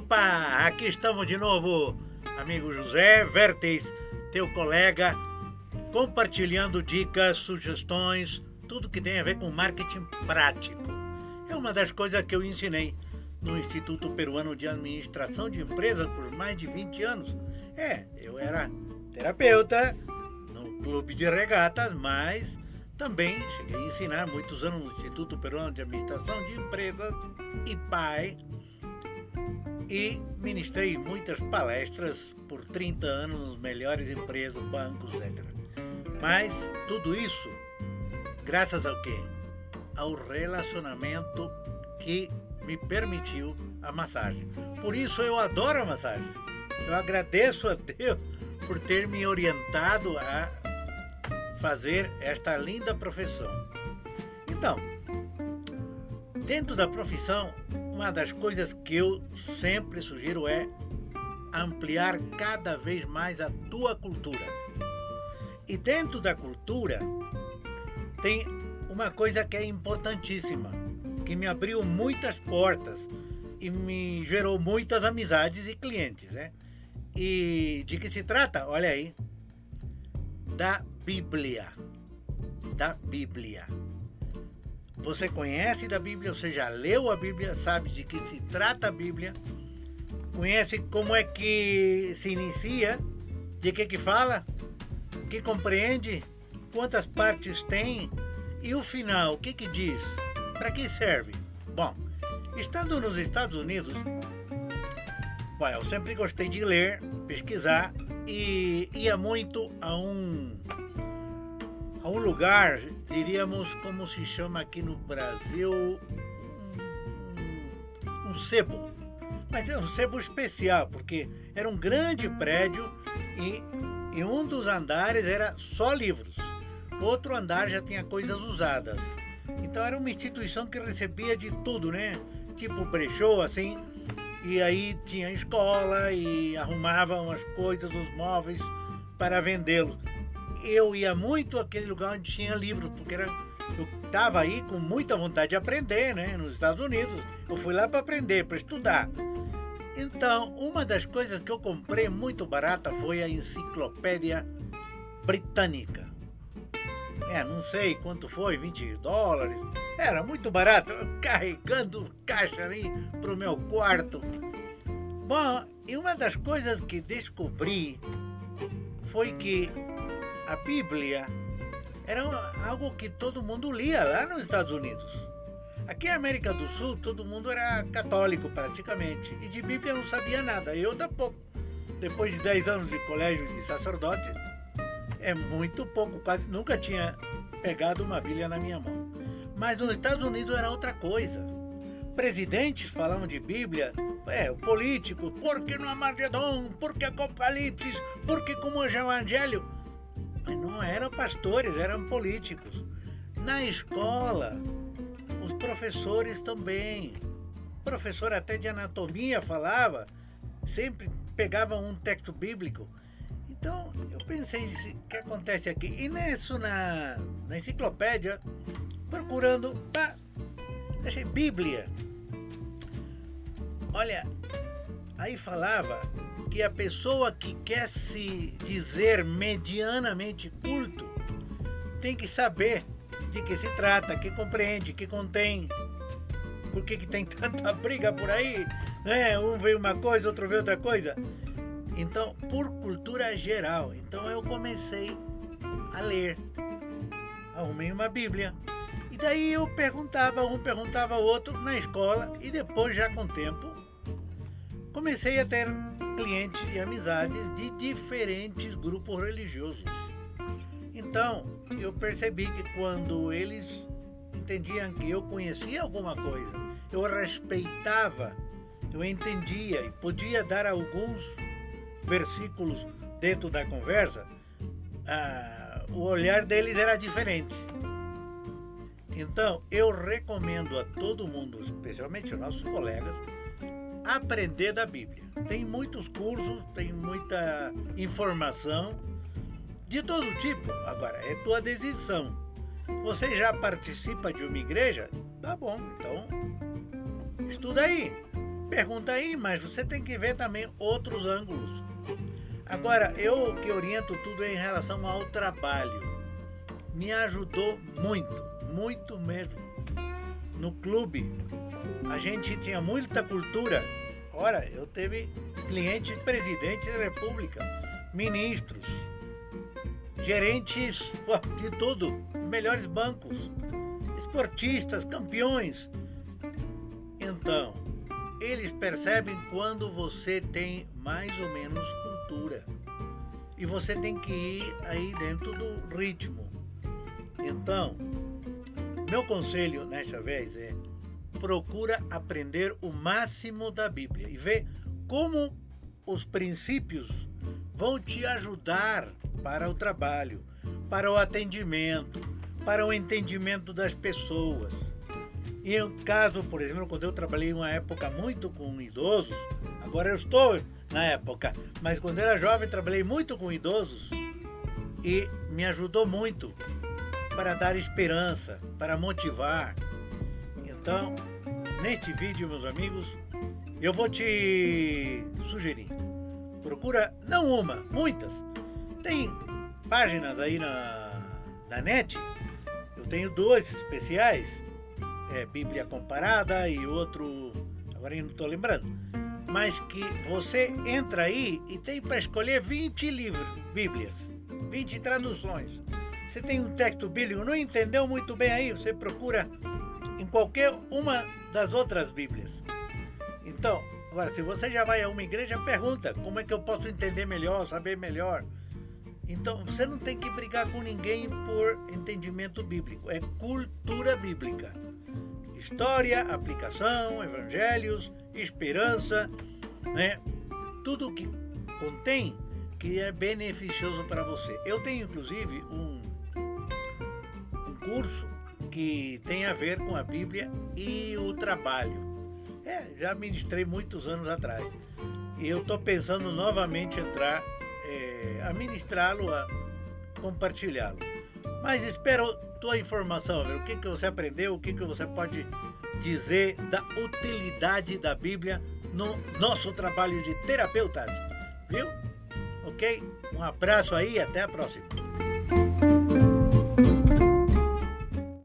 Opa, aqui estamos de novo, amigo José Vertes, teu colega, compartilhando dicas, sugestões, tudo que tem a ver com marketing prático. É uma das coisas que eu ensinei no Instituto Peruano de Administração de Empresas por mais de 20 anos. É, eu era terapeuta no clube de regatas, mas também cheguei a ensinar muitos anos no Instituto Peruano de Administração de Empresas e pai e ministrei muitas palestras por 30 anos nos melhores empresas, bancos, etc. Mas tudo isso graças ao quê? Ao relacionamento que me permitiu a massagem. Por isso eu adoro a massagem. Eu agradeço a Deus por ter me orientado a fazer esta linda profissão. Então, dentro da profissão, uma das coisas que eu sempre sugiro é ampliar cada vez mais a tua cultura. E dentro da cultura tem uma coisa que é importantíssima, que me abriu muitas portas e me gerou muitas amizades e clientes, né? E de que se trata? Olha aí, da Bíblia. Da Bíblia. Você conhece da Bíblia, você já leu a Bíblia, sabe de que se trata a Bíblia, conhece como é que se inicia, de que que fala, que compreende, quantas partes tem e o final, o que que diz, para que serve? Bom, estando nos Estados Unidos, eu sempre gostei de ler, pesquisar e ia muito a um a um lugar, diríamos como se chama aqui no Brasil, um, um sebo. Mas é um sebo especial, porque era um grande prédio e, e um dos andares era só livros. Outro andar já tinha coisas usadas. Então era uma instituição que recebia de tudo, né? Tipo brechó, assim. E aí tinha escola e arrumavam as coisas, os móveis para vendê-los eu ia muito àquele lugar onde tinha livros, porque era, eu estava aí com muita vontade de aprender, né? Nos Estados Unidos. Eu fui lá para aprender, para estudar. Então, uma das coisas que eu comprei muito barata foi a enciclopédia britânica. É, não sei quanto foi, 20 dólares. Era muito barato, carregando caixa ali pro meu quarto. Bom, e uma das coisas que descobri foi que a Bíblia era algo que todo mundo lia lá nos Estados Unidos. Aqui na América do Sul, todo mundo era católico praticamente, e de Bíblia não sabia nada, eu da pouco. Depois de 10 anos de colégio de sacerdote, é muito pouco, quase nunca tinha pegado uma Bíblia na minha mão. Mas nos Estados Unidos era outra coisa. Presidentes falavam de Bíblia, é, políticos, porque no Armagedon, porque Apocalipse, porque como é o Evangelho. Não eram pastores, eram políticos. Na escola, os professores também. O professor até de anatomia falava, sempre pegava um texto bíblico. Então eu pensei, o que acontece aqui? E nisso na, na enciclopédia, procurando, pá, achei Bíblia. Olha, aí falava que a pessoa que quer se dizer medianamente culto tem que saber de que se trata, que compreende, que contém. Por que, que tem tanta briga por aí? Né? Um vê uma coisa, outro vê outra coisa. Então, por cultura geral. Então eu comecei a ler. Arrumei uma Bíblia. E daí eu perguntava, um perguntava ao outro na escola, e depois, já com o tempo, comecei a ter clientes e amizades de diferentes grupos religiosos. Então, eu percebi que quando eles entendiam que eu conhecia alguma coisa, eu respeitava, eu entendia e podia dar alguns versículos dentro da conversa, ah, o olhar deles era diferente. Então, eu recomendo a todo mundo, especialmente aos nossos colegas, aprender da Bíblia. Tem muitos cursos, tem muita informação de todo tipo. Agora, é tua decisão. Você já participa de uma igreja? Tá bom, então estuda aí. pergunta aí, mas você tem que ver também outros ângulos. Agora, eu que oriento tudo em relação ao trabalho. Me ajudou muito, muito mesmo. No clube, a gente tinha muita cultura. Ora, eu teve clientes presidente da república, ministros, gerentes de tudo, melhores bancos, esportistas, campeões. Então, eles percebem quando você tem mais ou menos cultura. E você tem que ir aí dentro do ritmo. Então, meu conselho nesta vez é procura aprender o máximo da Bíblia e ver como os princípios vão te ajudar para o trabalho, para o atendimento, para o entendimento das pessoas. E em caso, por exemplo, quando eu trabalhei uma época muito com idosos, agora eu estou na época, mas quando era jovem trabalhei muito com idosos e me ajudou muito para dar esperança, para motivar. Então, neste vídeo, meus amigos, eu vou te sugerir. Procura não uma, muitas. Tem páginas aí na, na net. Eu tenho dois especiais. É Bíblia Comparada e outro. Agora eu não estou lembrando. Mas que você entra aí e tem para escolher 20 livros, Bíblias, 20 traduções. Você tem um texto bíblico, não entendeu muito bem aí, você procura em qualquer uma das outras Bíblias. Então, se você já vai a uma igreja, pergunta como é que eu posso entender melhor, saber melhor. Então, você não tem que brigar com ninguém por entendimento bíblico, é cultura bíblica. História, aplicação, evangelhos, esperança, né? Tudo que contém que é beneficioso para você. Eu tenho inclusive um curso que tem a ver com a Bíblia e o trabalho. É, já ministrei muitos anos atrás. E eu estou pensando novamente entrar é, a ministrá-lo, a compartilhá-lo. Mas espero tua informação, o que, que você aprendeu, o que, que você pode dizer da utilidade da Bíblia no nosso trabalho de terapeutas. Viu? Ok? Um abraço aí e até a próxima.